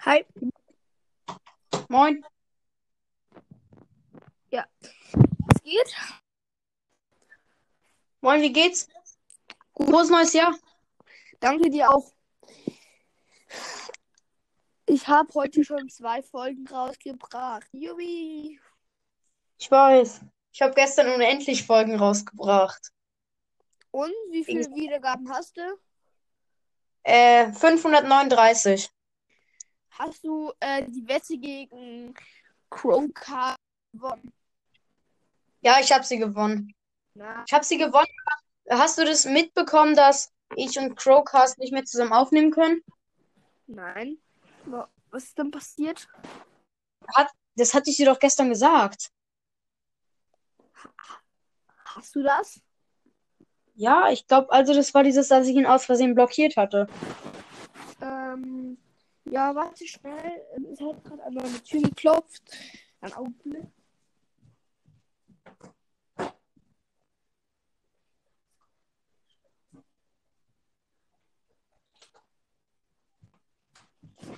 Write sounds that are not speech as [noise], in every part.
Hi. Moin. Was geht? Moin, wie geht's? Frohes neues Jahr. Danke dir auch. Ich habe heute schon zwei Folgen rausgebracht. Jubi. Ich weiß. Ich habe gestern unendlich Folgen rausgebracht. Und wie viele Wiedergaben hast du? Äh, 539. Hast du äh, die Wette gegen Crowcar gewonnen? Ja, ich habe sie gewonnen. Na, Ich habe sie gewonnen. Hast du das mitbekommen, dass ich und Crowcast nicht mehr zusammen aufnehmen können? nein. Wa- Was ist denn passiert? Das hatte ich dir doch gestern gesagt. Hast du das? Ja, ich glaube, also das war dieses, dass ich ihn aus Versehen blockiert hatte. Ähm, ja, warte schnell. Es hat gerade an meine Tür geklopft. Ein Augenblick.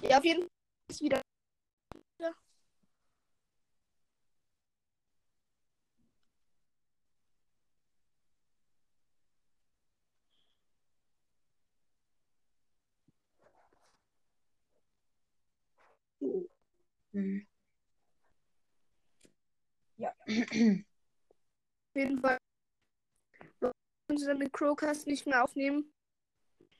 Ja, auf jeden Fall ist wieder. Hm. Ja. Auf jeden Fall. Mit Crowcast nicht mehr aufnehmen?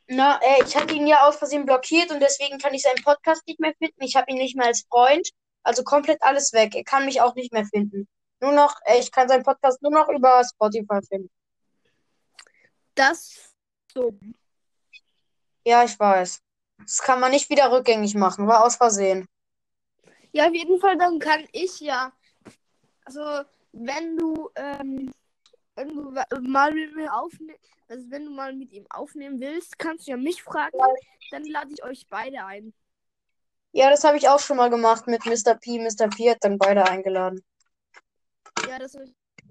Na, äh, ich hatte ihn ja aus Versehen blockiert und deswegen kann ich seinen Podcast nicht mehr finden. Ich habe ihn nicht mehr als Freund. Also komplett alles weg. Er kann mich auch nicht mehr finden. Nur noch, äh, ich kann seinen Podcast nur noch über Spotify finden. Das so. Ja, ich weiß. Das kann man nicht wieder rückgängig machen. War aus Versehen. Ja, auf jeden Fall, dann kann ich ja. Also, wenn du, ähm, wenn du wa- mal mit mir aufnehmen, also wenn du mal mit ihm aufnehmen willst, kannst du ja mich fragen, dann lade ich euch beide ein. Ja, das habe ich auch schon mal gemacht mit Mr. P. Mr. P hat dann beide eingeladen. Ja, das,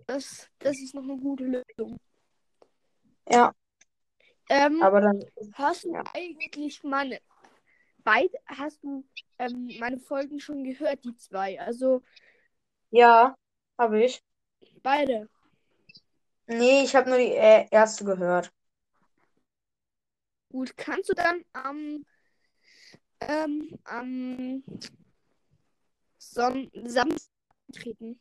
das, das ist noch eine gute Lösung. Ja, Ähm, aber dann. hast du ja. eigentlich meine, beide, hast du ähm, meine Folgen schon gehört, die zwei? Also, Ja, habe ich. beide. Nee, ich habe nur die äh, erste gehört. Gut, kannst du dann am, ähm, am Son Samstag treten?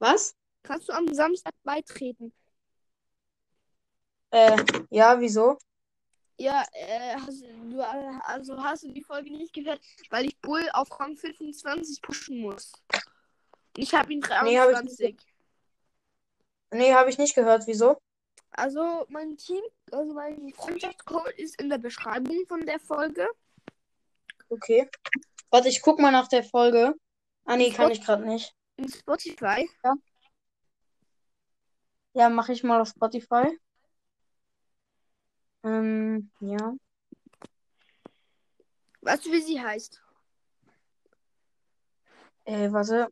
Was? Kannst du am Samstag beitreten? Äh, ja, wieso? Ja, äh, hast du, also hast du die Folge nicht gehört, weil ich Bull auf Rang 25 pushen muss. Ich habe ihn Nee, hab ich 23. Nee, habe ich nicht gehört. Wieso? Also mein Team, also mein Freundschaftscode ist in der Beschreibung von der Folge. Okay. Warte, ich guck mal nach der Folge. Ah, nee, kann ich gerade nicht. In Spotify. Ja, mache ich mal auf Spotify. Ähm, ja. Weißt du, wie sie heißt? Äh, warte.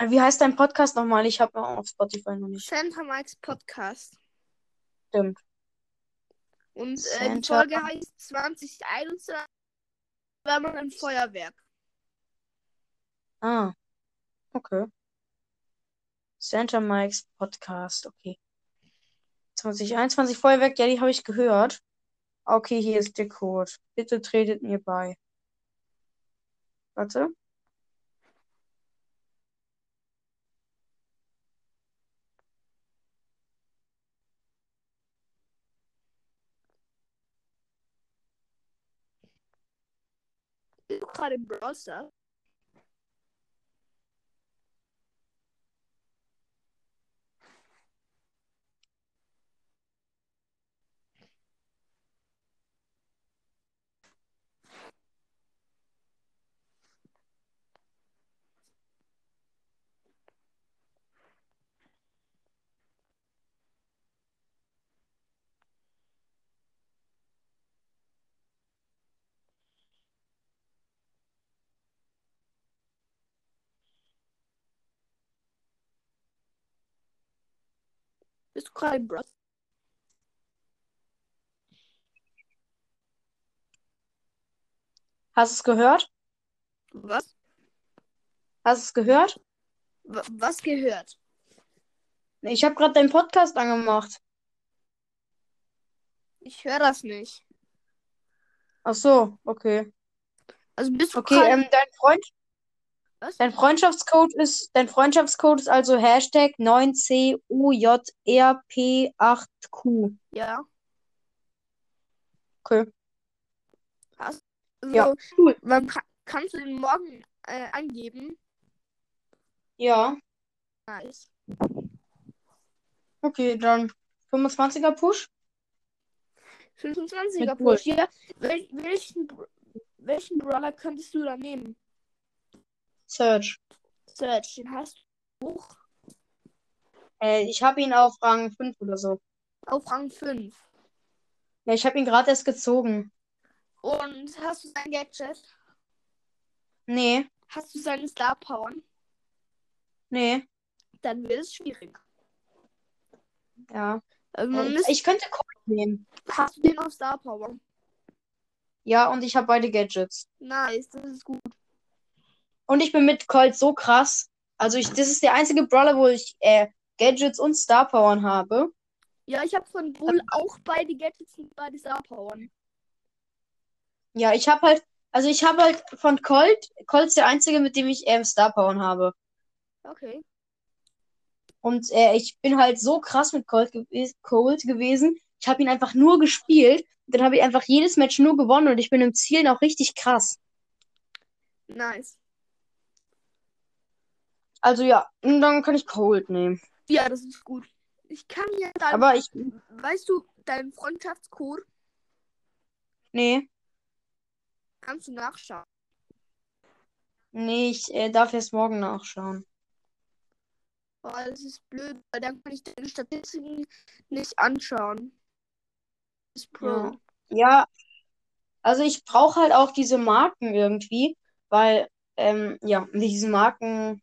Wie heißt dein Podcast nochmal? Ich habe auf Spotify noch nicht. Santa Mike's Podcast. Stimmt. Und äh, die Folge heißt 2021 war man ein Feuerwerk. Ah. Okay. Santa Mike's Podcast. Okay. 2021 Feuerwerk, ja, die habe ich gehört. Okay, hier ist der Code. Bitte tretet mir bei. Warte. Gerade im Browser? Bist du gerade im Brawl? Hast du es gehört? Was? Hast du es gehört? W was gehört? Ich habe gerade deinen Podcast angemacht. Ich höre das nicht. Ach so, okay. Also bist du Okay, ähm, dein Freund, Was? dein Freundschaftscode ist, dein Freundschaftscode ist also Hashtag 9CUJRP8Q. Ja. Okay. Hast, also, Ja, cool. Ka kannst du den morgen äh, eingeben? Ja, Nice. okay, dann 25er Push. 25er Mit Bull. Push. Ja. Wel welchen, welchen Brawler könntest du da nehmen? Search. Search, den hast du hoch Äh, ich habe ihn auf Rang 5 oder so. auf Rang 5. Ja, ich habe ihn gerade erst gezogen. Und hast du sein Gadget? Nee, Hast du seine Star Power? nee, Dann wird es schwierig. ja. Also Äh, ich könnte Colt nehmen. hast du den auf Star Power? Ja, und ich habe beide Gadgets. Nice, das ist gut. Und ich bin mit Colt so krass. Also ich, das ist der einzige Brawler, wo ich äh, Gadgets und Star Powern habe. Ja, ich habe von Bull auch beide Gadgets und beide Star Power. Ja, ich habe halt, also ich habe halt von Colt, Colt ist der einzige, mit dem ich ähm, Star Powern habe. Okay. Und äh, ich bin halt so krass mit Colt, gew Colt gewesen. Ich habe ihn einfach nur gespielt. Dann habe ich einfach jedes Match nur gewonnen und ich bin im Zielen auch richtig krass. Nice. Also ja, und dann kann ich Colt nehmen. Ja, das ist gut. Ich kann ja dann, Aber ich, weißt du, deinen Freundschaftscode nee, kannst du nachschauen. nee, ich äh, darf erst morgen nachschauen. Oh, das ist blöd, weil dann kann ich deine Statistiken nicht anschauen. Das ist Pro. Ja. Ja, also ich brauche halt auch diese Marken irgendwie, weil, ähm, ja, mit diesen Marken,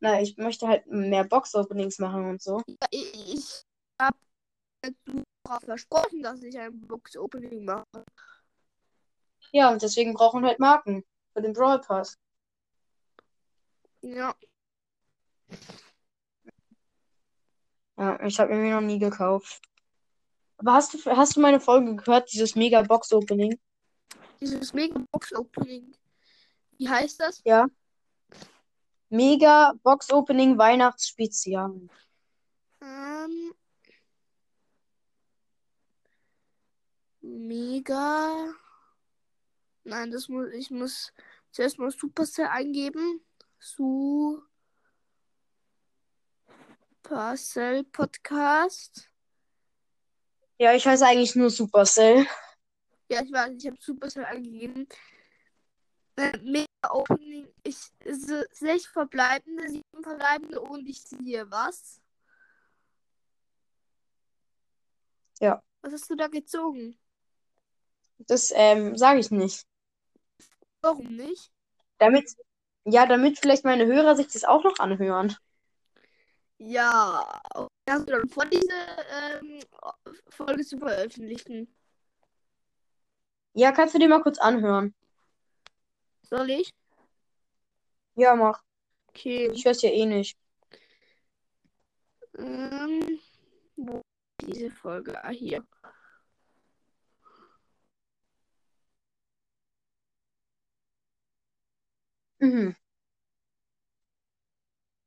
na, ich möchte halt mehr Box-Openings machen und so. Ich ich habe darauf versprochen, dass ich ein Box-Opening mache. Ja, und deswegen brauchen wir halt Marken für den Brawl Pass. Ja, Ja, ich habe mir noch nie gekauft. Aber hast du, hast du meine Folge gehört, dieses Mega Box Opening? dieses Mega Box-Opening. Wie heißt das? Ja. Mega Box Opening Weihnachtsspezial. Ähm, Mega. Nein, das muss ich muss zuerst mal Supercell eingeben. Supercell Podcast. Ja, ich heiße eigentlich nur Supercell. Ja, ich weiß, ich habe Supercell eingegeben. Äh, Mega Opening. Ich se- sechs verbleibende, sieben verbleibende und ich sehe was. Ja. Was hast du da gezogen? Das ähm, sage ich nicht. Warum nicht? Damit, ja, damit vielleicht meine Hörer sich das auch noch anhören. Ja, hast du dann vor, diese ähm, Folge zu veröffentlichen? Ja, kannst du dir mal kurz anhören? Soll ich? Ja, mach. Okay. Ich höre es ja eh nicht. Ähm, wo ist diese Folge? Ah, hier. Mhm.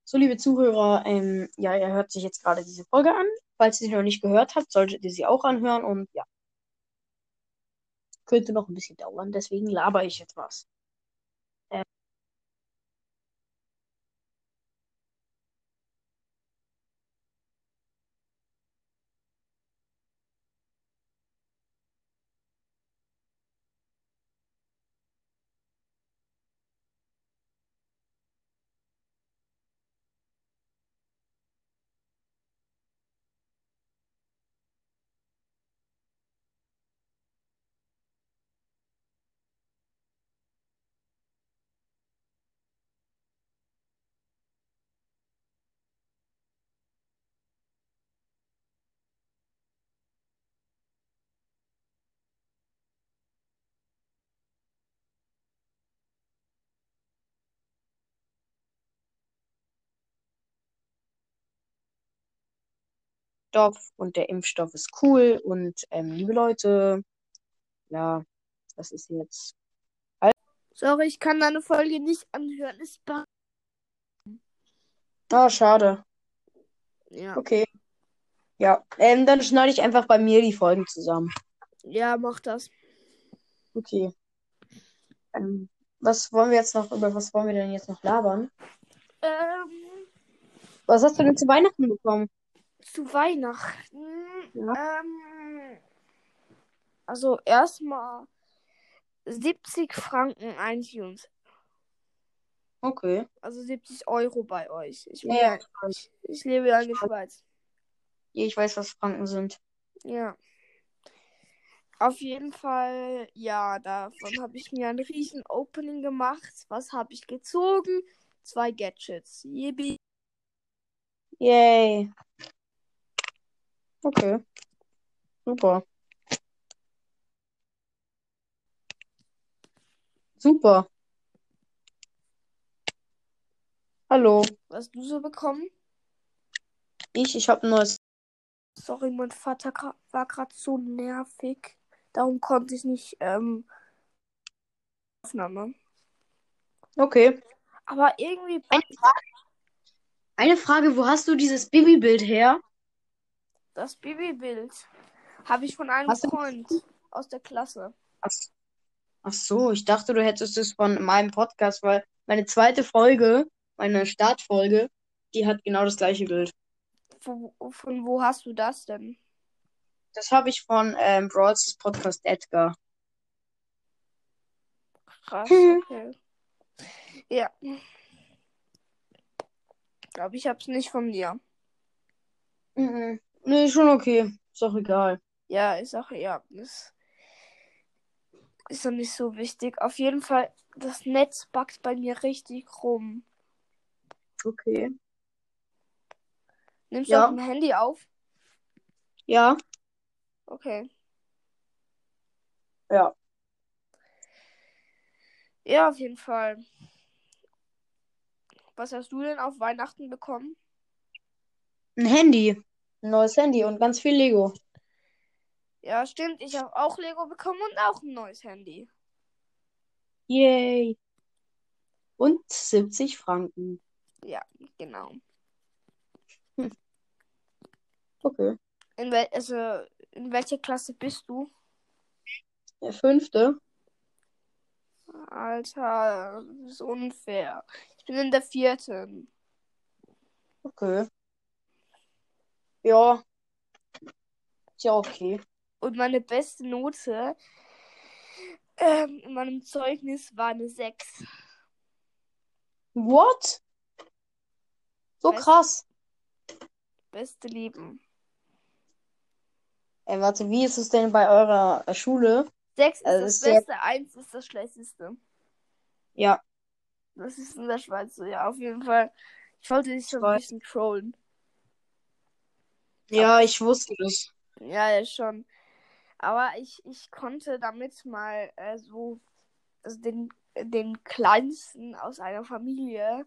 So, liebe Zuhörer, ähm, ja, ihr hört sich jetzt gerade diese Folge an. Falls ihr sie noch nicht gehört habt, solltet ihr sie auch anhören und ja. Könnte noch ein bisschen dauern, deswegen laber ich jetzt was. Impfstoff und der Impfstoff ist cool und ähm, liebe Leute, ja, das ist jetzt. Sorry, ich kann deine Folge nicht anhören. Ist Ah, schade. ja. Okay. Ja, ähm, dann schneide ich einfach bei mir die Folgen zusammen. ja, mach das. Okay. Ähm, was wollen wir jetzt noch, über was wollen wir denn jetzt noch labern? Ähm, Was hast du denn zu Weihnachten bekommen? Zu Weihnachten. Ja. Ähm, also erstmal 70 Franken iTunes. Okay. Also 70 Euro bei euch. Ich, Ja, ich ich, lebe ja in der Schweiz. Ich weiß, was Franken sind. Ja. Auf jeden Fall, ja, davon habe ich mir ein riesen Opening gemacht. Was habe ich gezogen? Zwei Gadgets. Yibi. Yay. Okay. Super. Super. Hallo. Was hast du so bekommen? Ich, ich habe ein neues. Sorry, mein Vater war gerade so nervig. Darum konnte ich nicht, ähm, Aufnahme. Okay. Aber irgendwie, Eine Frage. Eine Frage, wo hast du dieses Bibi-Bild her? Das Babybild habe ich von einem Hast du- Freund aus der Klasse. Ach, ach so, ich dachte, du hättest es von meinem Podcast, weil meine zweite Folge, meine Startfolge, die hat genau das gleiche Bild. Von, von wo hast du das denn? Das habe ich von ähm, Brawls Podcast Edgar. Krass, Mhm. okay. Ja. Ich glaube, ich hab's nicht von dir. Mhm. Nee, schon okay. Ist doch egal. Ja, ist auch, ja, das ist doch nicht so wichtig. Auf jeden Fall, das Netz backt bei mir richtig rum. Okay. Nimmst Ja. du auf dem Handy auf? Ja, Okay. ja. Ja, auf jeden Fall. Was hast du denn auf Weihnachten bekommen? Ein Handy. Ein neues Handy und ganz viel Lego. Ja, stimmt. Ich habe auch Lego bekommen und auch ein neues Handy. Yay. Und 70 Franken. Ja, genau. Okay. In, wel also, in welcher Klasse bist du? Der fünfte. Alter, das ist unfair. Ich bin in der vierten. Okay. Ja. Ist ja okay. Und meine beste Note ähm, in meinem Zeugnis war eine 6. What? So Weißt- krass. Beste Leben. Ey, warte, wie ist es denn bei eurer äh, Schule? 6 ist Also das ist Beste, 1 ist das Schlechteste. Ja, Das ist in der Schweiz so, ja, auf jeden Fall. Ich wollte dich schon ein bisschen trollen. Ja, ich wusste das. Ja, ja, schon. Aber ich, ich konnte damit mal äh, so also den, den kleinsten aus einer Familie,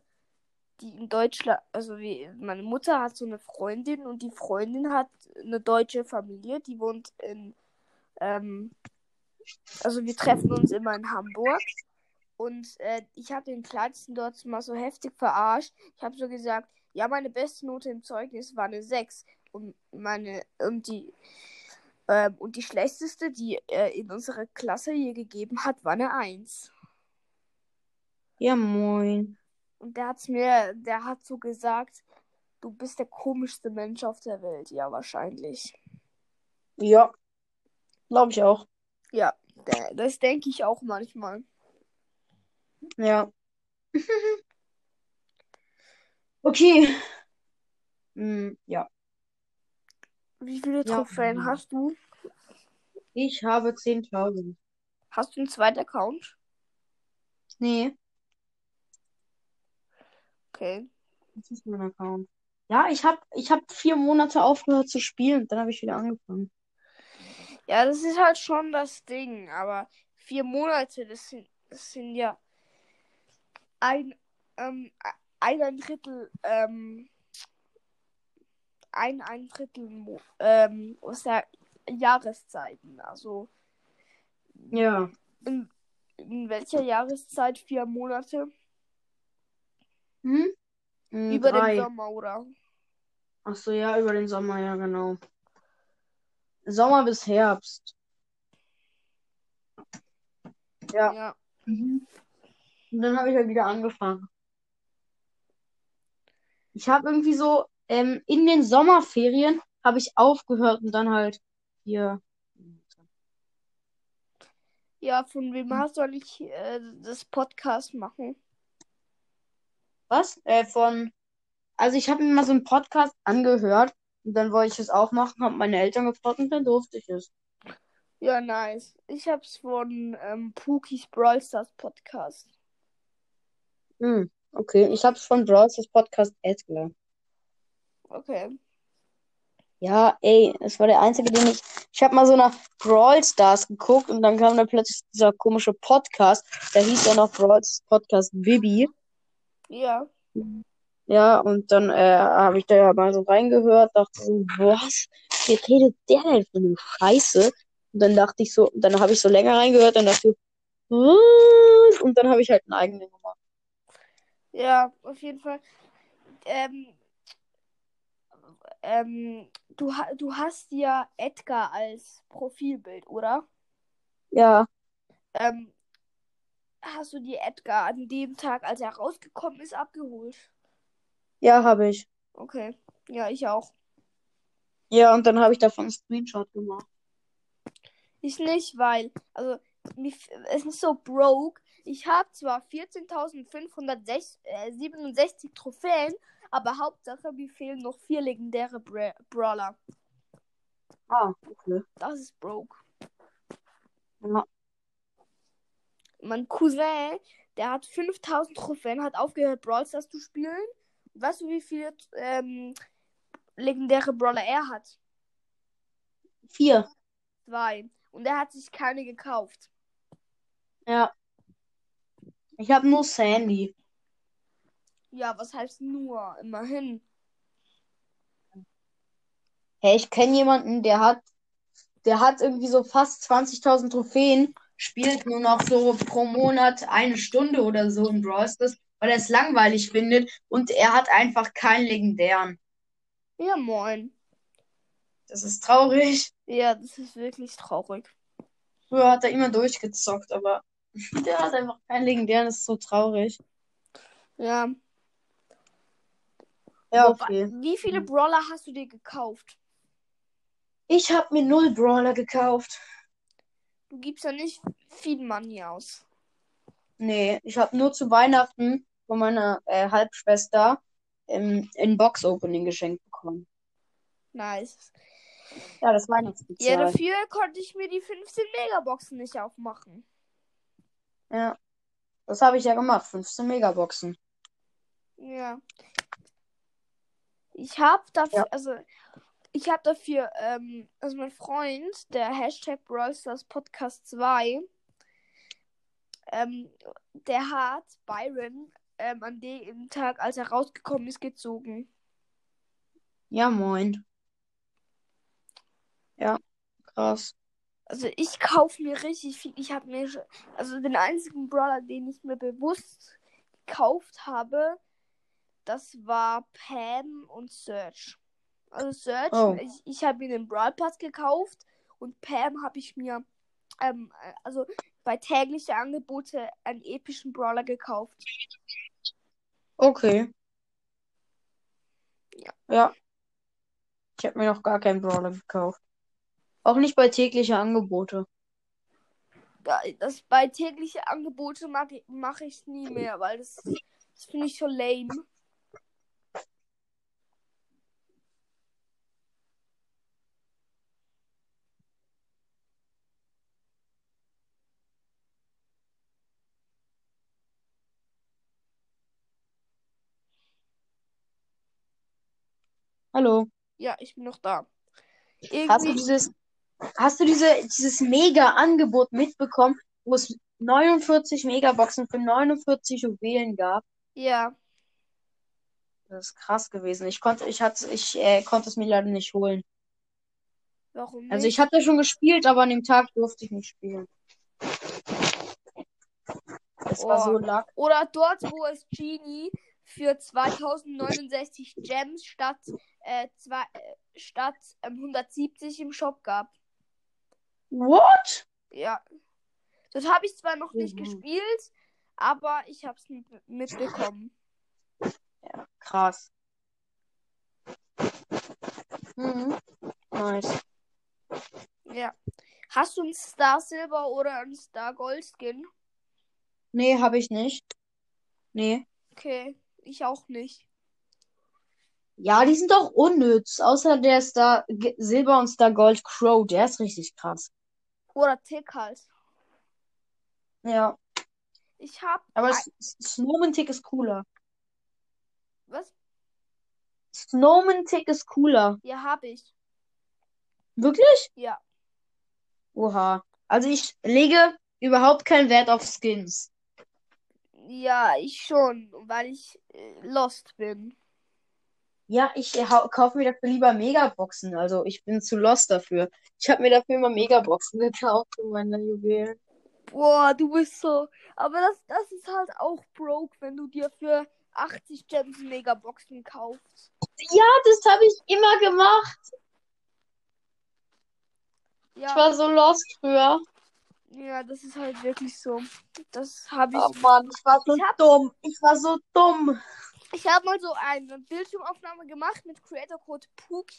die in Deutschland, also wie meine Mutter hat so eine Freundin und die Freundin hat eine deutsche Familie, die wohnt in, ähm, also wir treffen uns immer in Hamburg. Und äh, ich habe den Kleinsten dort mal so heftig verarscht. Ich habe so gesagt, ja, meine beste Note im Zeugnis war eine 6. Und meine, und die, ähm, und die schlechteste, die äh, in unserer Klasse je gegeben hat, war eine 1. Ja, moin. Und der hat's mir, der hat so gesagt, du bist der komischste Mensch auf der Welt. Ja, wahrscheinlich. Ja, glaube ich auch. Ja, das denke ich auch manchmal. Ja. [laughs] Okay. Hm, ja. Wie viele Ja. Trophäen hast du? Ich habe 10.000. Hast du einen zweiten Account? Nee, Okay. das ist mein Account. Ja, ich habe ich hab vier Monate aufgehört zu spielen. Dann habe ich wieder angefangen. Ja, das ist halt schon das Ding, aber vier Monate, das sind, das sind ja ein, ähm, ein Drittel, ähm, ein, ein Drittel ähm, aus der Jahreszeiten. Also Ja. in, in welcher Jahreszeit vier Monate? Hm? Hm, Über drei. den Sommer, oder? Ach so, ja, über den Sommer, ja, genau. Sommer bis Herbst. Ja. Ja. Mhm. Und dann habe ich halt wieder angefangen. Ich habe irgendwie so, ähm, in den Sommerferien habe ich aufgehört und dann halt hier. Ja, von wem hast du eigentlich äh, das Podcast machen? Was? Äh, von. Also ich habe mir mal so einen Podcast angehört und dann wollte ich es auch machen, habe meine Eltern gefragt und dann durfte ich es. Ja, nice. Ich hab's von ähm, Pookies Brawl Stars Podcast. Hm, okay. Ich habe es von Bros. das Podcast Edgar. Okay. Ja, ey, es war der einzige, den ich. Ich habe mal so nach Brawl Stars geguckt und dann kam da plötzlich dieser komische Podcast. Da hieß ja noch Brawl Stars Podcast Bibi. Ja. Ja, und dann äh, habe ich da ja mal so reingehört, dachte so, was? Wie redet der denn für eine Scheiße? Und dann dachte ich so, dann habe ich so länger reingehört, dann dachte ich, was? Und dann habe ich halt einen eigenen gemacht. Ja, auf jeden Fall. Ähm, ähm, du, ha du hast ja Edgar als Profilbild, oder? Ja, Ähm, hast du die Edgar an dem Tag, als er rausgekommen ist, abgeholt? ja, habe ich. Okay. Ja, ich auch. Ja, und dann habe ich davon einen Screenshot gemacht. Ich nicht, weil, also, es ist so broke. Ich habe zwar 14.567 Trophäen, aber Hauptsache, mir fehlen noch vier legendäre Bra Brawler. Ah, okay. Das ist broke. Ja. Mein Cousin, der hat 5000 Trophäen, hat aufgehört, Brawl Stars zu spielen. Weißt du, wie viele ähm, legendäre Brawler er hat? Vier. Zwei. Und er hat sich keine gekauft. Ja. Ich habe nur Sandy. Ja, was heißt nur? Immerhin. Hey, ich kenne jemanden, der hat, der hat irgendwie so fast 20.000 Trophäen, spielt nur noch so pro Monat eine Stunde oder so in Brawl Stars, weil er es langweilig findet und er hat einfach keinen legendären. Ja, moin. Das ist traurig. Ja, das ist wirklich traurig. Früher hat er immer durchgezockt, aber [laughs] der hat einfach keinen legendären, das ist so traurig. Ja. Ja, okay. Wie viele Brawler hast du dir gekauft? Ich habe mir null Brawler gekauft. Du gibst ja nicht viel Money aus. Nee, ich habe nur zu Weihnachten von meiner äh, Halbschwester ähm, ein Box-Opening geschenkt bekommen. Nice. Ja, das Ja, Weihnachtsspezial. dafür konnte ich mir die 15 Megaboxen nicht aufmachen. Ja, das habe ich ja gemacht. 15 Megaboxen. Ja. Ich habe dafür, Ja. also ich habe dafür, ähm, also mein Freund, der Hashtag Brawl Stars Podcast 2, ähm, der hat Byron ähm, an dem Tag, als er rausgekommen ist, gezogen. Ja, moin. Ja, krass. Also ich kaufe mir richtig viel. Ich habe mir, also den einzigen Brawler, den ich mir bewusst gekauft habe, das war Pam und Search. Also Search, Oh. ich, ich habe mir den Brawl Pass gekauft und Pam habe ich mir, ähm, äh, also bei tägliche Angebote einen epischen Brawler gekauft. Okay. Ja. Ja. Ich habe mir noch gar keinen Brawler gekauft. Auch nicht bei tägliche Angebote. Das bei tägliche Angebote mache ich, mach ich nie mehr, weil das, das finde ich so lame. Hallo. Ja, ich bin noch da. Hast du Irgendwie, dieses, hast du diese, dieses Mega-Angebot mitbekommen, wo es 49 Megaboxen für 49 Juwelen gab? ja. Das ist krass gewesen. Ich konnte, ich hatte, ich äh, konnte es mir leider nicht holen. Warum nicht? Also ich hatte schon gespielt, aber an dem Tag durfte ich nicht spielen. Es war Oh. so lack. Oder dort, wo es Genie für 2069 Gems statt, äh, zwei, äh, statt ähm, 170 im Shop gab. What? Ja. Das habe ich zwar noch nicht Mhm. gespielt, aber ich habe es mitbekommen. Ja, krass. Mhm. Nice. Ja. Hast du einen Star Silber oder einen Star Gold Skin? Nee, habe ich nicht. Nee. Okay, ich auch nicht. Ja, die sind doch unnütz. Außer der Star G Silber und Star Gold Crow, der ist richtig krass. Oder Tick halt. Ja. Ich hab. Aber ein- Snowman Tick ist cooler. Was? Snowman Tick ist cooler. Ja, hab ich. Wirklich? Ja. Oha. Also ich lege überhaupt keinen Wert auf Skins. Ja, ich schon, weil ich äh, lost bin. Ja, ich kaufe mir dafür lieber Megaboxen. Also ich bin zu lost dafür. Ich habe mir dafür immer Megaboxen gekauft für meine Juwelen. Boah, du bist so. Aber das, das ist halt auch broke, wenn du dir für 80 Gems Megaboxen kaufst. Ja, das habe ich immer gemacht. Ich Ja, war so lost früher. ja, das ist halt wirklich so. Das habe ich. Oh Mann, ich war so Ich dumm. Ich war so dumm. Ich habe mal so eine Bildschirmaufnahme gemacht mit Creator Code Pookie.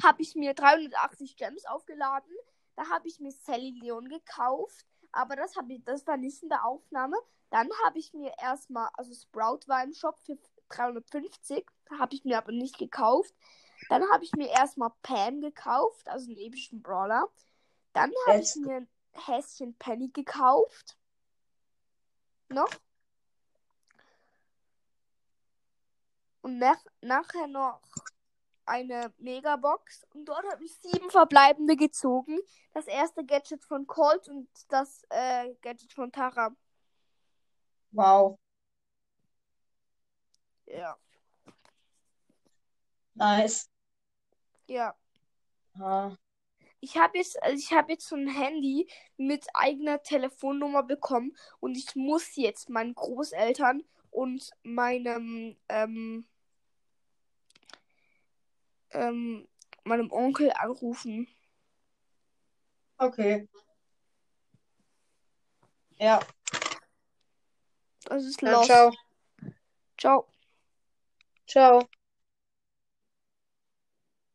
Habe ich mir 380 Gems aufgeladen. Da habe ich mir Sally Leon gekauft. Aber das, ich, das war nicht in der Aufnahme. Dann habe ich mir erstmal, also Sprout war im Shop für 350. Da habe ich mir aber nicht gekauft. Dann habe ich mir erstmal Pam gekauft, also einen epischen Brawler. Dann habe ich mir ein Häschen Penny gekauft. Noch. Und nach, nachher noch eine Megabox. Und dort habe ich sieben verbleibende gezogen. Das erste Gadget von Colt und das äh, Gadget von Tara. Wow. Ja. Nice. Ja. Ah. Ich habe jetzt, also ich habe jetzt so ein Handy mit eigener Telefonnummer bekommen und ich muss jetzt meinen Großeltern und meinem ähm, ähm, meinem Onkel anrufen. Okay. Ja. Das ist los. ciao. Ciao. Ciao.